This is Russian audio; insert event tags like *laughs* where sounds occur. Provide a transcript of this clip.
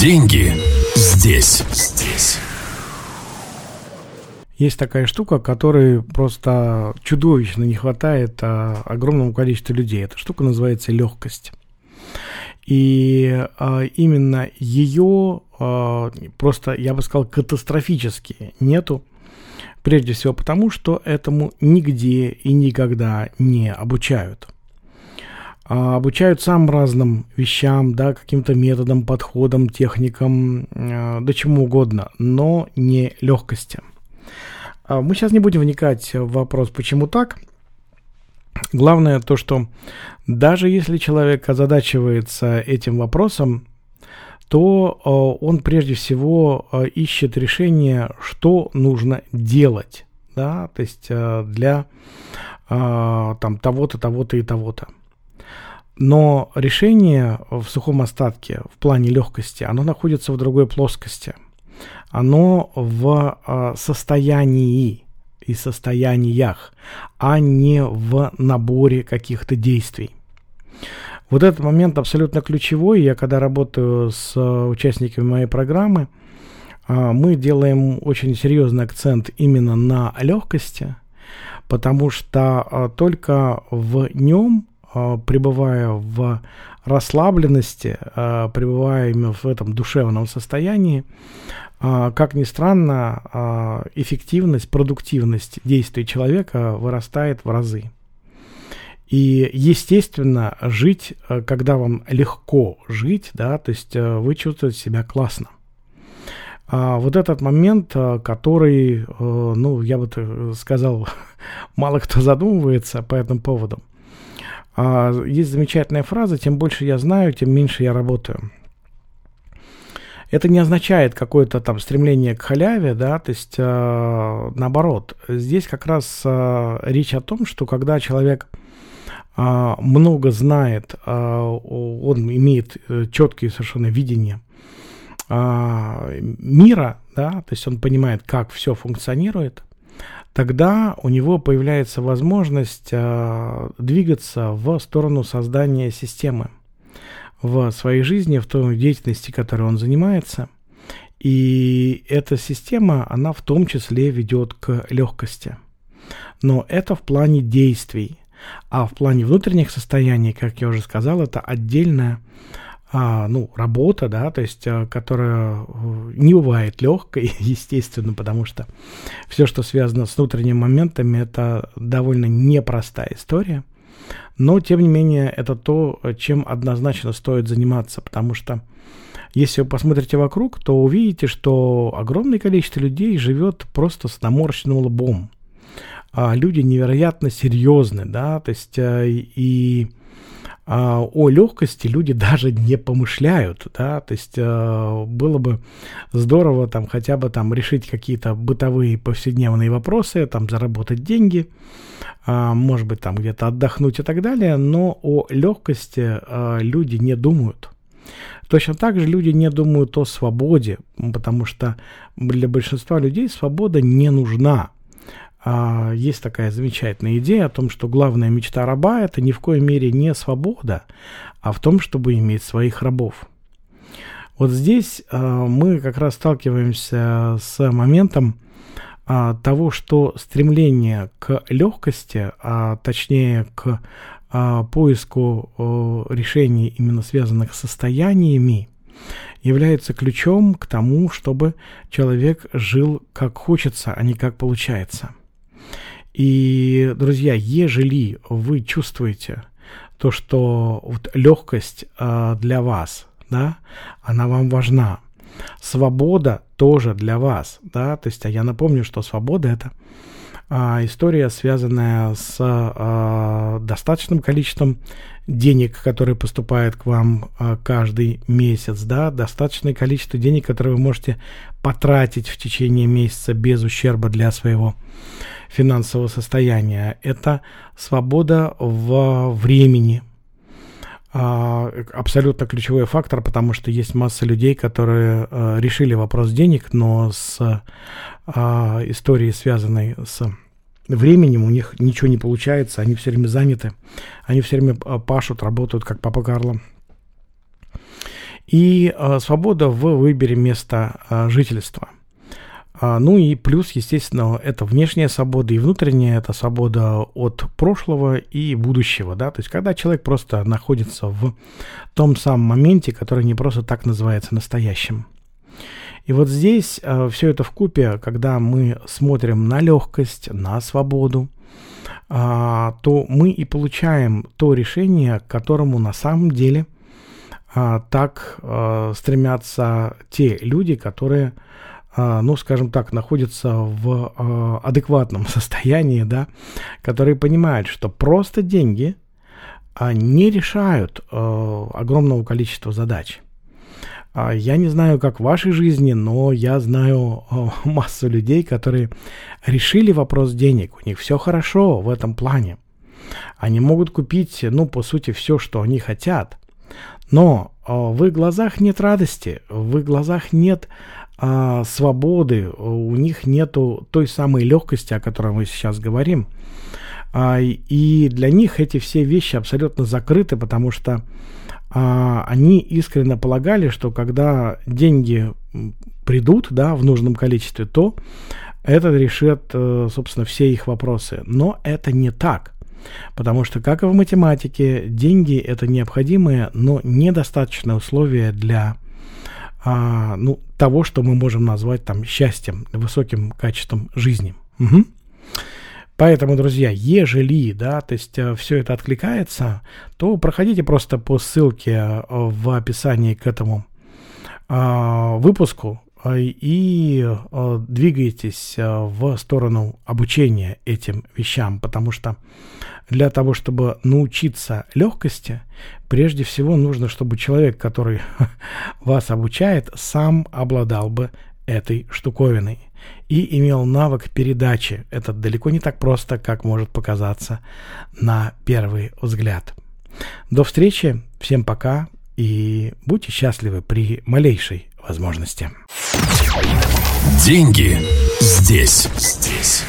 Деньги здесь. Здесь. Есть такая штука, которой просто чудовищно не хватает а, огромному количеству людей. Эта штука называется легкость. И а, именно ее а, просто, я бы сказал, катастрофически нету. Прежде всего потому, что этому нигде и никогда не обучают. А, обучают самым разным вещам, да, каким-то методам, подходам, техникам, а, да чему угодно, но не легкости. А, мы сейчас не будем вникать в вопрос, почему так. Главное то, что даже если человек озадачивается этим вопросом, то он прежде всего ищет решение, что нужно делать, да, то есть для там того-то, того-то и того-то. Но решение в сухом остатке, в плане легкости, оно находится в другой плоскости. Оно в э, состоянии и состояниях, а не в наборе каких-то действий. Вот этот момент абсолютно ключевой. Я когда работаю с участниками моей программы, э, мы делаем очень серьезный акцент именно на легкости, потому что только в нем а, пребывая в расслабленности, а, пребывая именно в этом душевном состоянии, а, как ни странно, эффективность, продуктивность действий человека вырастает в разы. И, естественно, жить, когда вам легко жить, да, то есть вы чувствуете себя классно. А вот этот момент, который, ну, я бы сказал, *laughs* мало кто задумывается по этому поводу. А, есть замечательная фраза, тем больше я знаю, тем меньше я работаю. Это не означает какое-то там стремление к халяве, да, то есть э, наоборот. Здесь как раз э, речь о том, что когда человек э, много знает, э, он имеет э, четкие совершенно видение э, мира, да, то есть он понимает, как все функционирует, тогда у него появляется возможность э, двигаться в сторону создания системы в своей жизни, в той деятельности, которой он занимается. И эта система, она в том числе ведет к легкости. Но это в плане действий. А в плане внутренних состояний, как я уже сказал, это отдельная ну, работа, да, то есть, а, которая э, не бывает легкой, *laughs* естественно, потому что все, что связано с внутренними моментами, это довольно непростая история. Но, тем не менее, это то, чем однозначно стоит заниматься, потому что если вы посмотрите вокруг, то увидите, что огромное количество людей живет просто с наморщенным лбом. А люди невероятно серьезны, да, то есть э, и а, о легкости люди *laughs* даже не помышляют, да, то есть э, было бы здорово там хотя бы там решить какие-то бытовые повседневные вопросы, там заработать деньги, э, может быть там где-то отдохнуть и так далее, но о легкости э, люди не думают. Точно так же люди не думают о свободе, потому что для большинства людей свобода не нужна. А, есть такая замечательная идея о том, что главная мечта раба это ни в коей мере не свобода, а в том, чтобы иметь своих рабов. Вот здесь а, мы как раз сталкиваемся с моментом а, того, что стремление к легкости, а точнее к поиску решений, именно связанных с состояниями, является ключом к тому, чтобы человек жил как хочется, а не как получается – и, друзья, ежели вы чувствуете то, что вот легкость э, для вас, да, она вам важна, свобода тоже для вас, да, то есть, а я напомню, что свобода это а, история, связанная с а, достаточным количеством денег, которые поступают к вам а, каждый месяц, да, достаточное количество денег, которые вы можете потратить в течение месяца без ущерба для своего финансового состояния. Это свобода в времени, абсолютно ключевой фактор, потому что есть масса людей, которые решили вопрос денег, но с историей, связанной с временем у них ничего не получается, они все время заняты, они все время а, пашут, работают, как папа Карло. и э, свобода в выборе места э, жительства. А, ну и плюс, естественно, это внешняя свобода и внутренняя это свобода от прошлого и будущего, да, то есть когда человек просто находится в том самом моменте, который не просто так называется настоящим. И вот здесь э, все это в купе, когда мы смотрим на легкость, на свободу, э, то мы и получаем то решение, к которому на самом деле э, так э, стремятся те люди, которые а, ну, скажем так, находятся в а, адекватном *laughs* состоянии, да, которые понимают, что просто деньги а, не решают огромного количества задач. Я не знаю, как в вашей жизни, но я знаю *laughs* массу людей, которые решили вопрос денег. У них все хорошо в этом плане. Они могут купить, ну, по сути, все, что они хотят. Но в их глазах нет радости, в их глазах нет а, свободы, у них нету той самой легкости, о которой мы сейчас говорим. А, и для них эти все вещи абсолютно закрыты, потому что а, они искренне полагали, что когда деньги придут да, в нужном количестве, то это решит, э, собственно, все их вопросы. Но это не так. Потому что, как и в математике, деньги – это необходимое, но недостаточное условие для а, ну, того, что мы можем назвать там счастьем, высоким качеством жизни. Угу. Поэтому, друзья, ежели, да, то есть э, все это откликается, то проходите просто по ссылке э, в описании к этому э, выпуску э, и двигайтесь в сторону обучения этим вещам, потому что для того, чтобы научиться легкости, прежде всего нужно, чтобы человек, который *laughs* вас обучает, сам обладал бы этой штуковиной и имел навык передачи. Это далеко не так просто, как может показаться на первый взгляд. До встречи, всем пока и будьте счастливы при малейшей возможности. Деньги здесь, здесь.